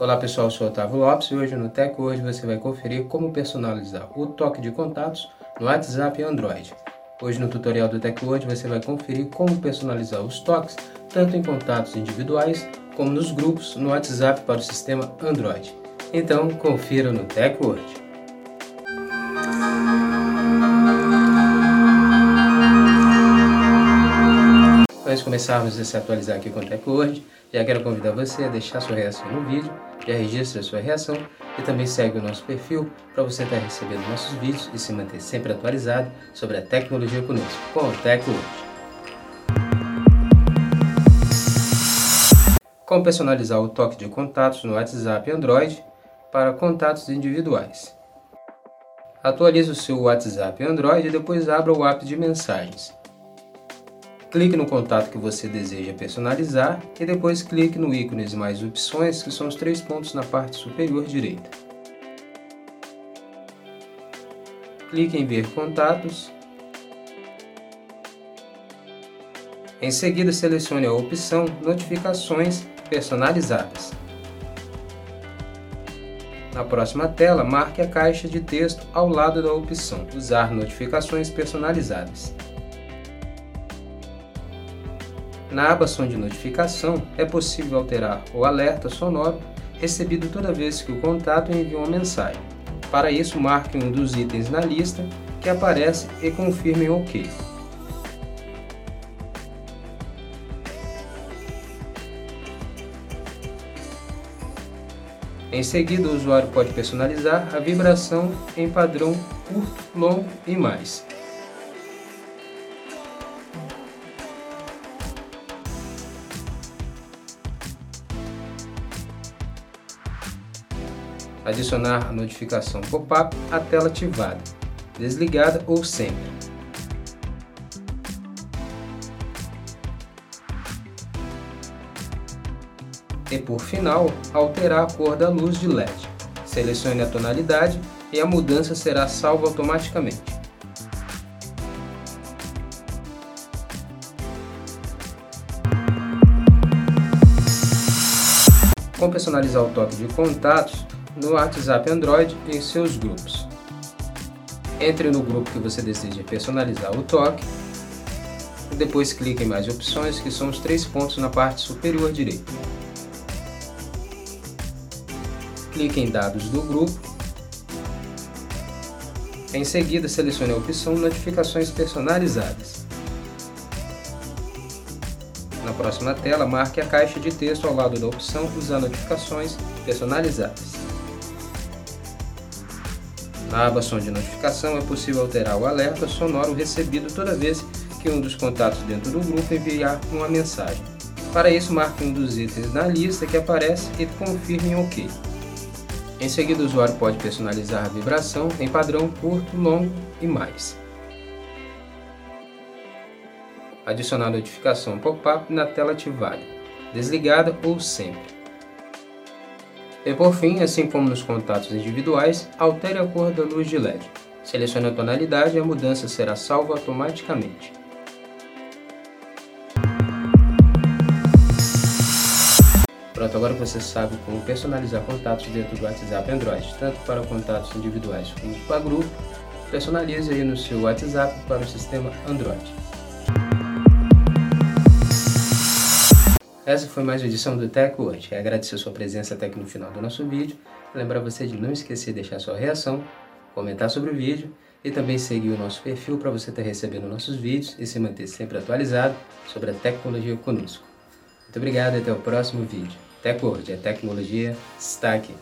Olá pessoal, eu sou Otávio Lopes e hoje no Tech Hoje você vai conferir como personalizar o toque de contatos no WhatsApp e Android. Hoje no tutorial do Tech Hoje você vai conferir como personalizar os toques tanto em contatos individuais como nos grupos no WhatsApp para o sistema Android. Então confira no Tech Hoje. Antes de começarmos a se atualizar aqui com o TechWord, já quero convidar você a deixar sua reação no vídeo, já registra sua reação e também segue o nosso perfil para você estar recebendo nossos vídeos e se manter sempre atualizado sobre a tecnologia conosco, com o TechWord. Como personalizar o toque de contatos no WhatsApp Android para contatos individuais. Atualize o seu WhatsApp Android e depois abra o app de mensagens. Clique no contato que você deseja personalizar e depois clique no ícones mais opções, que são os três pontos na parte superior direita. Clique em ver contatos. Em seguida, selecione a opção Notificações personalizadas. Na próxima tela, marque a caixa de texto ao lado da opção Usar notificações personalizadas. Na aba Som de Notificação, é possível alterar o alerta sonoro recebido toda vez que o contato envia uma mensagem. Para isso, marque um dos itens na lista que aparece e confirme OK. Em seguida, o usuário pode personalizar a vibração em padrão curto, longo e mais. Adicionar a notificação pop-up à tela ativada, desligada ou sempre. E por final, alterar a cor da luz de LED. Selecione a tonalidade e a mudança será salva automaticamente. Como personalizar o toque de contatos, no WhatsApp Android em seus grupos. Entre no grupo que você deseja personalizar o toque e depois clique em mais opções que são os três pontos na parte superior direita. Clique em dados do grupo. Em seguida selecione a opção notificações personalizadas. Na próxima tela, marque a caixa de texto ao lado da opção Usar notificações personalizadas. Na aba som de notificação é possível alterar o alerta sonoro recebido toda vez que um dos contatos dentro do grupo enviar uma mensagem. Para isso, marque um dos itens na lista que aparece e confirme em OK. Em seguida, o usuário pode personalizar a vibração em padrão curto, longo e mais. Adicionar notificação pop-up na tela ativada, desligada ou sempre. E por fim, assim como nos contatos individuais, altere a cor da luz de LED. Selecione a tonalidade e a mudança será salva automaticamente. Pronto, agora você sabe como personalizar contatos dentro do WhatsApp Android, tanto para contatos individuais como para grupo. Personalize aí no seu WhatsApp para o sistema Android. Essa foi mais uma edição do Tech hoje. Agradecer a sua presença até aqui no final do nosso vídeo. Lembrar você de não esquecer de deixar sua reação, comentar sobre o vídeo e também seguir o nosso perfil para você estar recebendo nossos vídeos e se manter sempre atualizado sobre a tecnologia conosco. Muito obrigado e até o próximo vídeo. TechWord, a tecnologia está aqui.